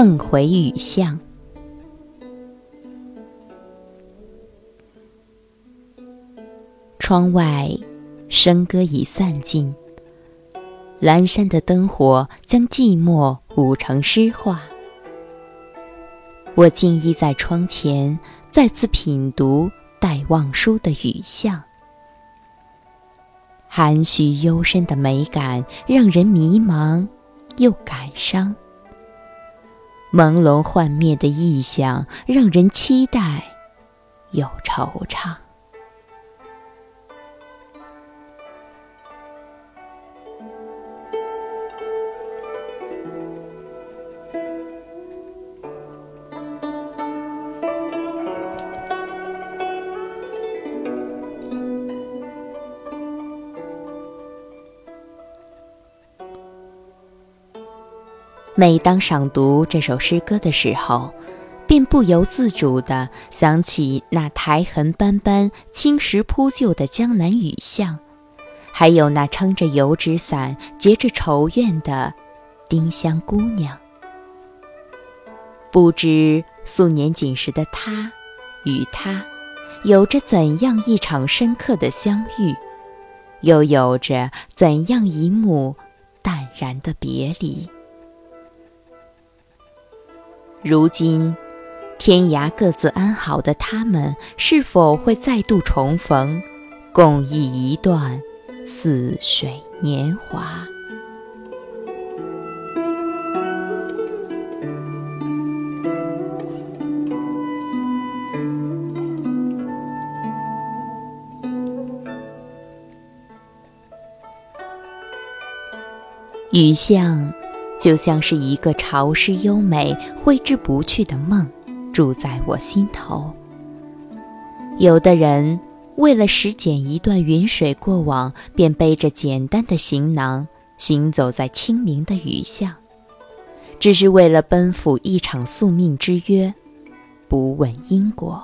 梦回雨巷。窗外，笙歌已散尽。阑珊的灯火将寂寞舞成诗画。我静依在窗前，再次品读戴望舒的雨巷。含蓄幽深的美感，让人迷茫又感伤。朦胧幻灭的意象，让人期待又惆怅。每当赏读这首诗歌的时候，便不由自主地想起那苔痕斑斑、青石铺就的江南雨巷，还有那撑着油纸伞、结着愁怨的丁香姑娘。不知素年锦时的她与他，有着怎样一场深刻的相遇，又有着怎样一幕淡然的别离。如今，天涯各自安好的他们，是否会再度重逢，共忆一段似水年华？雨巷。就像是一个潮湿优美、挥之不去的梦，住在我心头。有的人为了拾捡一段云水过往，便背着简单的行囊，行走在清明的雨巷，只是为了奔赴一场宿命之约，不问因果。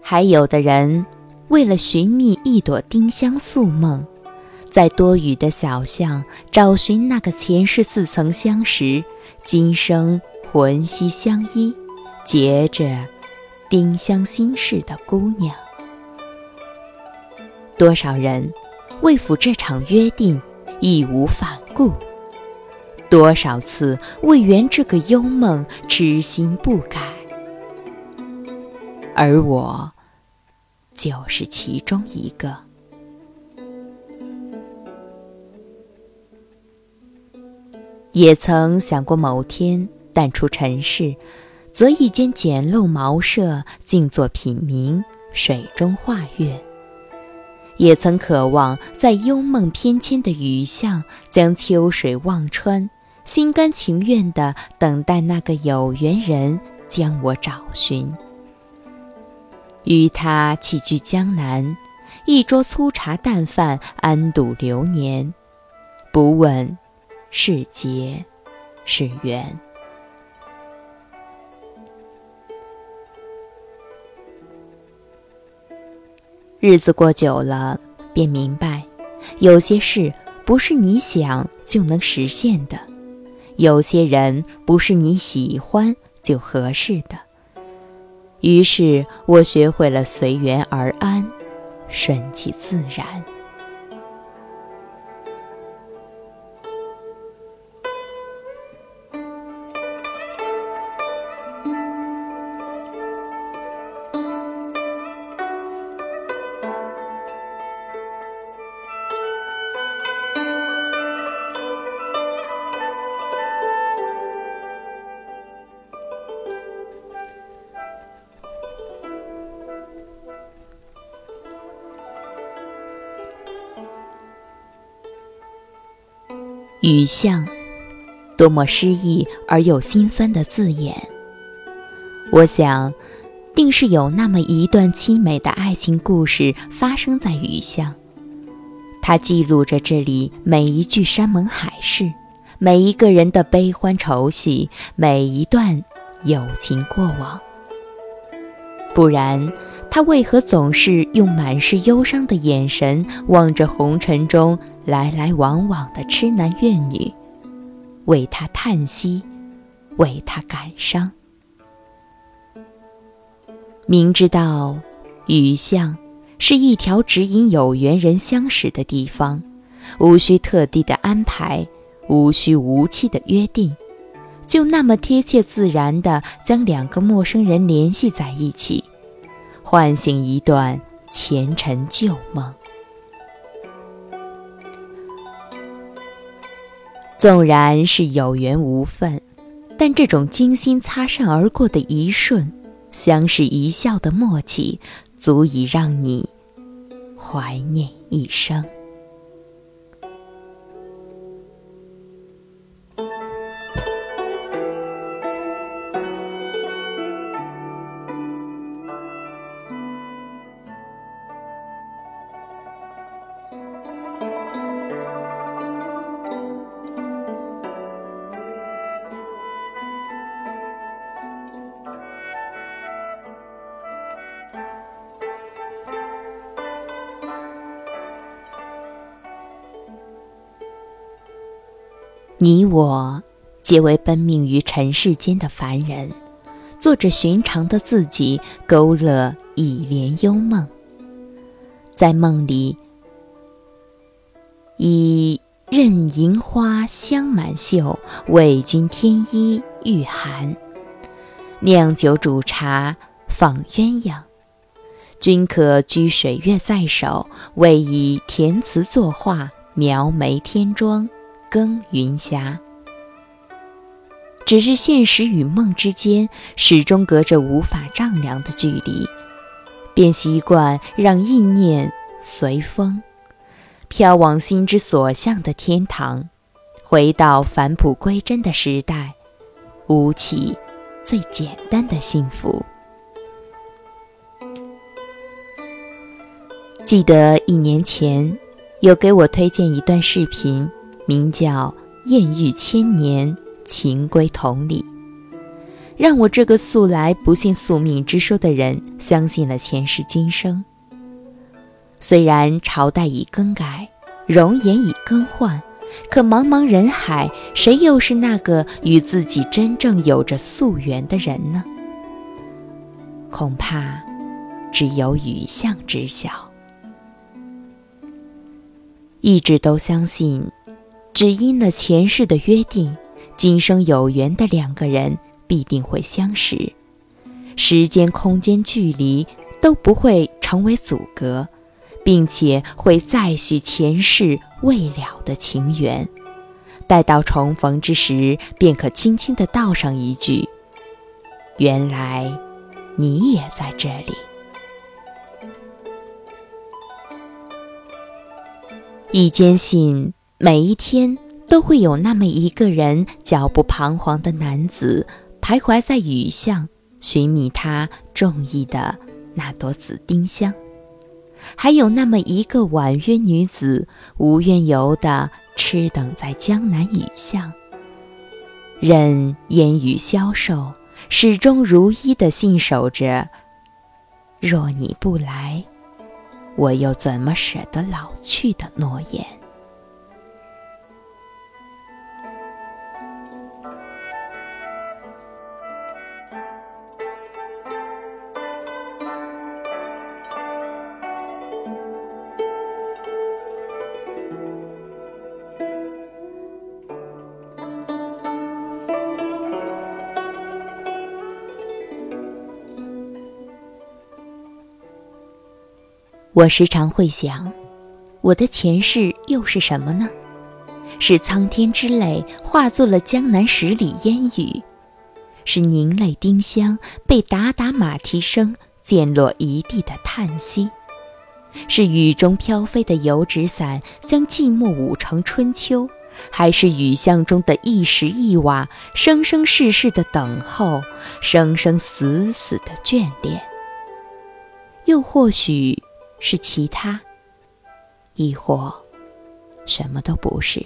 还有的人为了寻觅一朵丁香宿梦。在多雨的小巷找寻那个前世似曾相识、今生魂兮相依、结着丁香心事的姑娘。多少人为赴这场约定义无反顾，多少次为圆这个幽梦痴心不改，而我就是其中一个。也曾想过某天淡出尘世，择一间简陋茅舍，静坐品茗，水中画月。也曾渴望在幽梦翩跹的雨巷，将秋水望穿，心甘情愿地等待那个有缘人将我找寻。与他齐聚江南，一桌粗茶淡饭，安度流年，不问。是劫，是缘。日子过久了，便明白，有些事不是你想就能实现的，有些人不是你喜欢就合适的。于是我学会了随缘而安，顺其自然。雨巷，多么诗意而又心酸的字眼。我想，定是有那么一段凄美的爱情故事发生在雨巷。它记录着这里每一句山盟海誓，每一个人的悲欢愁喜，每一段友情过往。不然，他为何总是用满是忧伤的眼神望着红尘中？来来往往的痴男怨女，为他叹息，为他感伤。明知道雨巷是一条指引有缘人相识的地方，无需特地的安排，无需无期的约定，就那么贴切自然的将两个陌生人联系在一起，唤醒一段前尘旧梦。纵然是有缘无分，但这种精心擦身而过的一瞬，相视一笑的默契，足以让你怀念一生。你我，皆为奔命于尘世间的凡人，做着寻常的自己，勾勒一帘幽梦。在梦里，以任银花香满袖，为君添衣御寒。酿酒煮茶，访鸳鸯，君可居水月在手，为以填词作画，描眉添妆。更云霞，只是现实与梦之间始终隔着无法丈量的距离，便习惯让意念随风飘往心之所向的天堂，回到返璞归真的时代，舞起最简单的幸福。记得一年前，有给我推荐一段视频。名叫“艳遇千年，情归同里”，让我这个素来不信宿命之说的人相信了前世今生。虽然朝代已更改，容颜已更换，可茫茫人海，谁又是那个与自己真正有着宿缘的人呢？恐怕只有雨巷知晓。一直都相信。只因了前世的约定，今生有缘的两个人必定会相识，时间、空间、距离都不会成为阻隔，并且会再续前世未了的情缘。待到重逢之时，便可轻轻地道上一句：“原来你也在这里。”一坚信。每一天都会有那么一个人，脚步彷徨的男子，徘徊在雨巷，寻觅他中意的那朵紫丁香；还有那么一个婉约女子，无缘由的痴等在江南雨巷，任烟雨消瘦，始终如一的信守着：若你不来，我又怎么舍得老去的诺言。我时常会想，我的前世又是什么呢？是苍天之泪化作了江南十里烟雨，是凝泪丁香被打打马蹄声溅落一地的叹息，是雨中飘飞的油纸伞将寂寞舞成春秋，还是雨巷中的一石一瓦生生世世的等候，生生死死的眷恋？又或许……是其他，亦或什么都不是。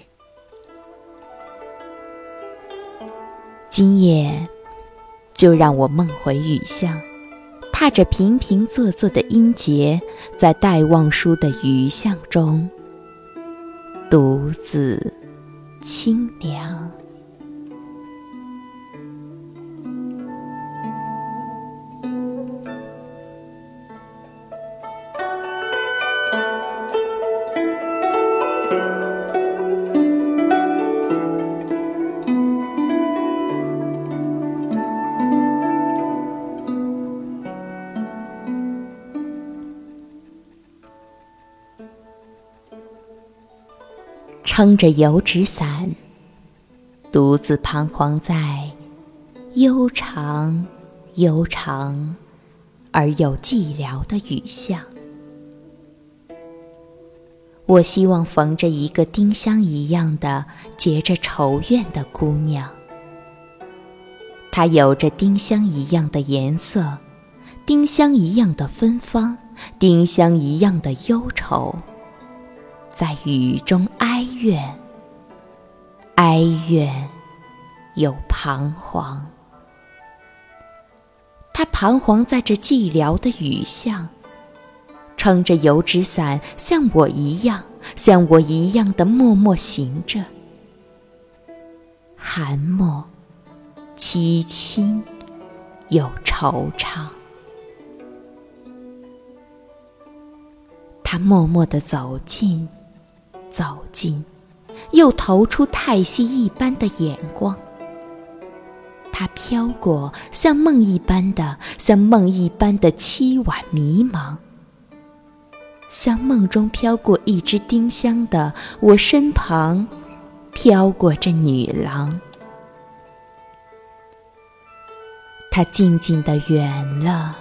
今夜，就让我梦回雨巷，踏着平平仄仄的音节，在待望书的雨巷中，独自清凉。撑着油纸伞，独自彷徨在悠长、悠长而又寂寥的雨巷。我希望逢着一个丁香一样的结着愁怨的姑娘，她有着丁香一样的颜色，丁香一样的芬芳，丁香一样的忧愁。在雨中哀怨，哀怨又彷徨。他彷徨在这寂寥的雨巷，撑着油纸伞，像我一样，像我一样的默默行着。寒默、凄清又惆怅。他默默地走近。走近，又投出太息一般的眼光。它飘过，像梦一般的，像梦一般的凄婉迷茫，像梦中飘过一只丁香的我身旁，飘过这女郎。它静静的远了，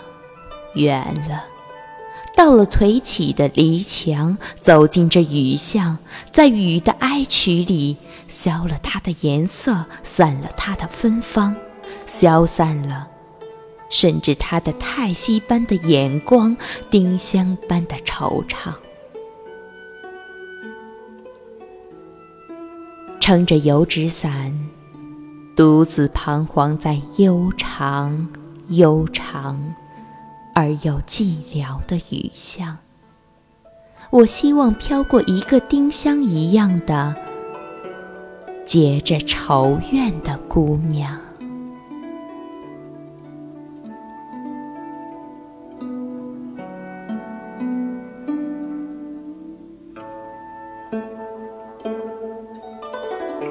远了。到了颓起的篱墙，走进这雨巷，在雨的哀曲里，消了它的颜色，散了它的芬芳，消散了，甚至它的叹息般的眼光，丁香般的惆怅。撑着油纸伞，独自彷徨在悠长、悠长。而又寂寥的雨巷，我希望飘过一个丁香一样的结着愁怨的姑娘。